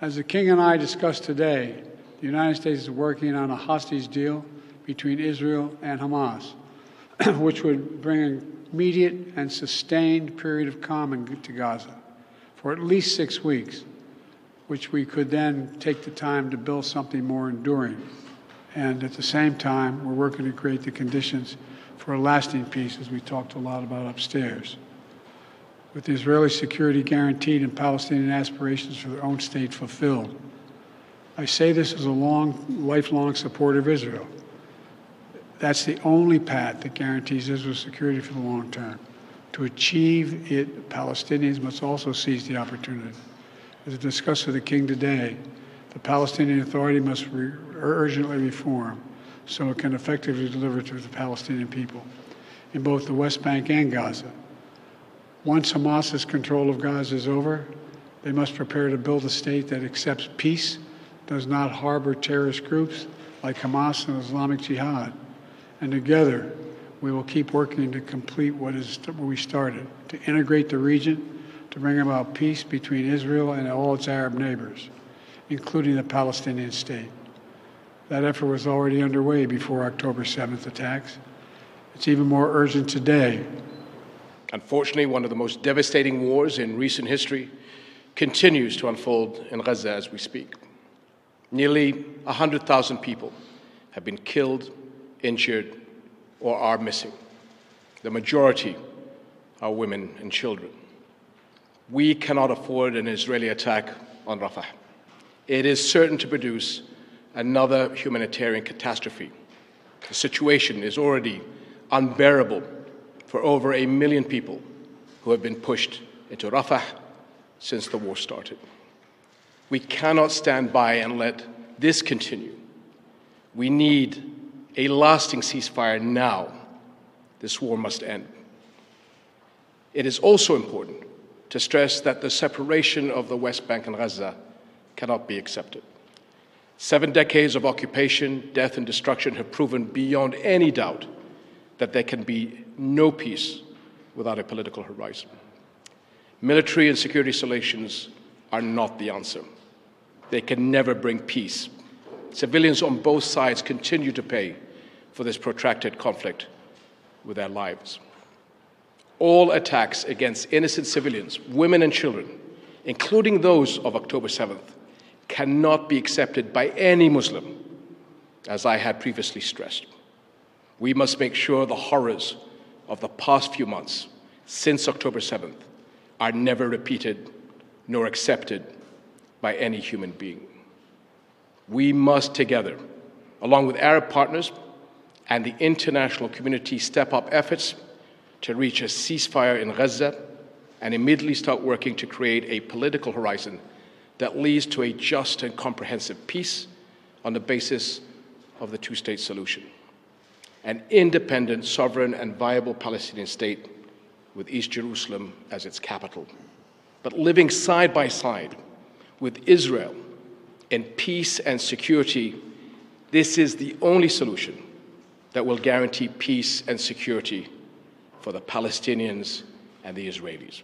As the King and I discussed today, the United States is working on a hostage deal between Israel and Hamas, which would bring an immediate and sustained period of calm to Gaza for at least six weeks, which we could then take the time to build something more enduring. And at the same time, we're working to create the conditions for a lasting peace, as we talked a lot about upstairs. With Israeli security guaranteed and Palestinian aspirations for their own state fulfilled. I say this as a long, lifelong supporter of Israel. That's the only path that guarantees Israel's security for the long term. To achieve it, Palestinians must also seize the opportunity. As discussed with the King today, the Palestinian Authority must re- urgently reform so it can effectively deliver to the Palestinian people in both the West Bank and Gaza. Once Hamas's control of Gaza is over, they must prepare to build a state that accepts peace, does not harbor terrorist groups like Hamas and Islamic Jihad. And together, we will keep working to complete what is what we started, to integrate the region, to bring about peace between Israel and all its Arab neighbors, including the Palestinian state. That effort was already underway before October 7th attacks. It's even more urgent today. Unfortunately, one of the most devastating wars in recent history continues to unfold in Gaza as we speak. Nearly 100,000 people have been killed, injured, or are missing. The majority are women and children. We cannot afford an Israeli attack on Rafah. It is certain to produce another humanitarian catastrophe. The situation is already unbearable for over a million people who have been pushed into Rafah since the war started. We cannot stand by and let this continue. We need a lasting ceasefire now. This war must end. It is also important to stress that the separation of the West Bank and Gaza cannot be accepted. Seven decades of occupation, death, and destruction have proven beyond any doubt that there can be no peace without a political horizon. Military and security solutions are not the answer. They can never bring peace. Civilians on both sides continue to pay for this protracted conflict with their lives. All attacks against innocent civilians, women and children, including those of October 7th, cannot be accepted by any Muslim, as I had previously stressed. We must make sure the horrors of the past few months, since October 7th, are never repeated nor accepted by any human being. We must together, along with Arab partners and the international community, step up efforts to reach a ceasefire in Gaza and immediately start working to create a political horizon that leads to a just and comprehensive peace on the basis of the two state solution. An independent, sovereign, and viable Palestinian state with East Jerusalem as its capital, but living side by side with Israel in peace and security. This is the only solution that will guarantee peace and security for the Palestinians and the Israelis.